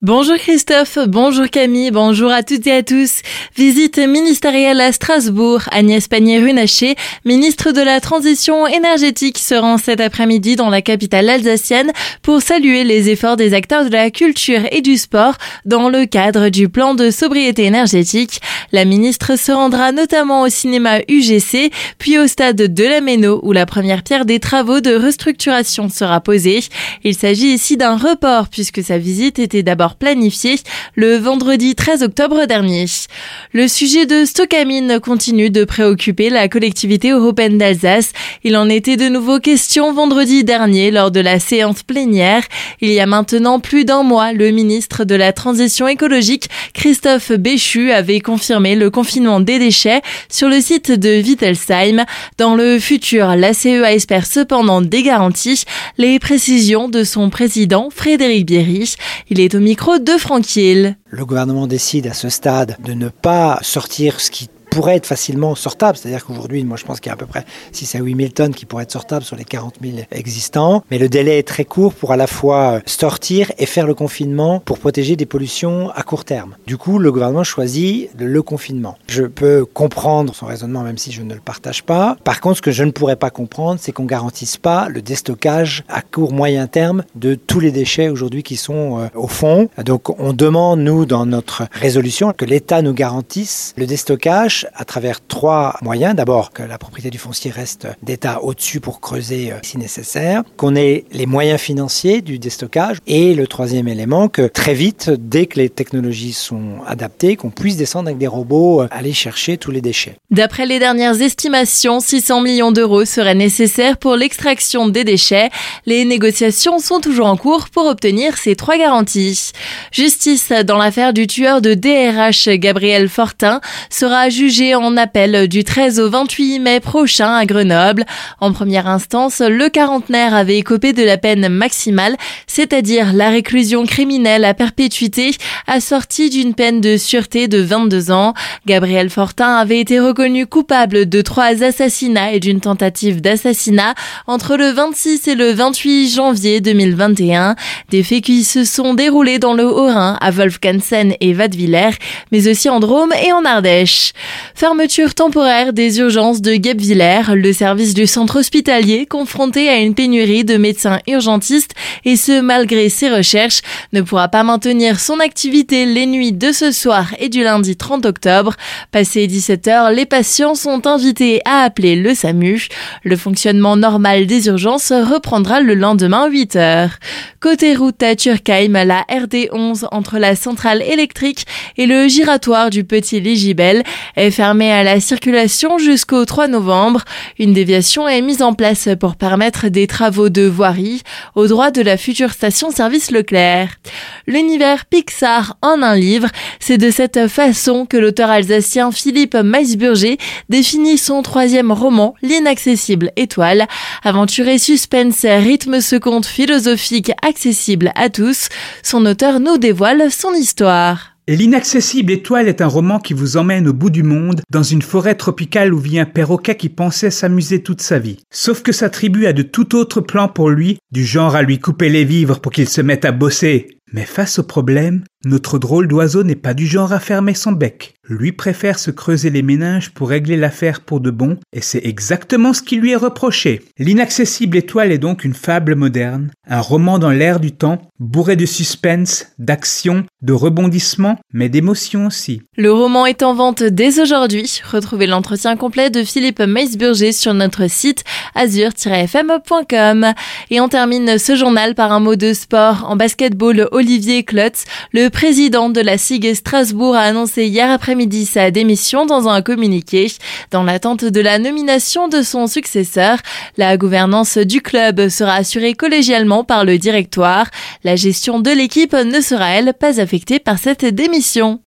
Bonjour Christophe, bonjour Camille, bonjour à toutes et à tous. Visite ministérielle à Strasbourg. Agnès Pannier-Runacher, ministre de la Transition énergétique, se rend cet après-midi dans la capitale alsacienne pour saluer les efforts des acteurs de la culture et du sport dans le cadre du plan de sobriété énergétique. La ministre se rendra notamment au cinéma UGC, puis au stade de la Méno où la première pierre des travaux de restructuration sera posée. Il s'agit ici d'un report puisque sa visite était d'abord planifié le vendredi 13 octobre dernier. Le sujet de Stockamine continue de préoccuper la collectivité européenne d'Alsace. Il en était de nouveau question vendredi dernier lors de la séance plénière. Il y a maintenant plus d'un mois, le ministre de la Transition écologique, Christophe Béchu, avait confirmé le confinement des déchets sur le site de Wittelsheim. Dans le futur, la CEA espère cependant des garanties. Les précisions de son président, Frédéric Bierry. Il est au micro de Le gouvernement décide à ce stade de ne pas sortir ce qui pourrait être facilement sortable. C'est-à-dire qu'aujourd'hui, moi je pense qu'il y a à peu près 6 à 8 000 tonnes qui pourraient être sortables sur les 40 000 existants. Mais le délai est très court pour à la fois sortir et faire le confinement pour protéger des pollutions à court terme. Du coup, le gouvernement choisit le confinement. Je peux comprendre son raisonnement même si je ne le partage pas. Par contre, ce que je ne pourrais pas comprendre, c'est qu'on garantisse pas le déstockage à court moyen terme de tous les déchets aujourd'hui qui sont euh, au fond. Donc on demande, nous, dans notre résolution, que l'État nous garantisse le déstockage à travers trois moyens. D'abord, que la propriété du foncier reste d'État au-dessus pour creuser euh, si nécessaire, qu'on ait les moyens financiers du déstockage et le troisième élément, que très vite, dès que les technologies sont adaptées, qu'on puisse descendre avec des robots euh, aller chercher tous les déchets. D'après les dernières estimations, 600 millions d'euros seraient nécessaires pour l'extraction des déchets. Les négociations sont toujours en cours pour obtenir ces trois garanties. Justice dans l'affaire du tueur de DRH Gabriel Fortin sera jugé en appel du 13 au 28 mai prochain à Grenoble. En première instance, le quarantenaire avait écopé de la peine maximale, c'est-à-dire la réclusion criminelle à perpétuité, assortie d'une peine de sûreté de 22 ans. Gabriel Fortin avait été reconnu coupable de trois assassinats et d'une tentative d'assassinat entre le 26 et le 28 janvier 2021. Des faits qui se sont déroulés dans le Haut-Rhin, à Wolfgansen et Vadevillers, mais aussi en Drôme et en Ardèche. Fermeture temporaire des urgences de Guebwiller, le service du centre hospitalier confronté à une pénurie de médecins urgentistes et ce malgré ses recherches ne pourra pas maintenir son activité les nuits de ce soir et du lundi 30 octobre. Passé 17h, les patients sont invités à appeler le SAMU. Le fonctionnement normal des urgences reprendra le lendemain 8h. Côté route à Turkheim, la RD11 entre la centrale électrique et le giratoire du Petit Ligibel fermée à la circulation jusqu'au 3 novembre. Une déviation est mise en place pour permettre des travaux de voirie au droit de la future station-service Leclerc. L'univers Pixar en un livre, c'est de cette façon que l'auteur alsacien Philippe Meisburger définit son troisième roman, L'inaccessible étoile. Aventure suspense rythme ce conte philosophique accessible à tous. Son auteur nous dévoile son histoire. L'inaccessible étoile est un roman qui vous emmène au bout du monde, dans une forêt tropicale où vit un perroquet qui pensait s'amuser toute sa vie. Sauf que sa tribu a de tout autres plans pour lui, du genre à lui couper les vivres pour qu'il se mette à bosser. Mais face au problème, notre drôle d'oiseau n'est pas du genre à fermer son bec. Lui préfère se creuser les méninges pour régler l'affaire pour de bon, et c'est exactement ce qui lui est reproché. L'inaccessible étoile est donc une fable moderne, un roman dans l'air du temps, bourré de suspense, d'action, de rebondissements, mais d'émotion aussi. Le roman est en vente dès aujourd'hui. Retrouvez l'entretien complet de Philippe Meisburger sur notre site azur-fm.com. Et on termine ce journal par un mot de sport en basketball Olivier Klotz, le président de la SIG Strasbourg a annoncé hier après-midi sa démission dans un communiqué. Dans l'attente de la nomination de son successeur, la gouvernance du club sera assurée collégialement par le directoire. La gestion de l'équipe ne sera, elle, pas affectée par cette démission.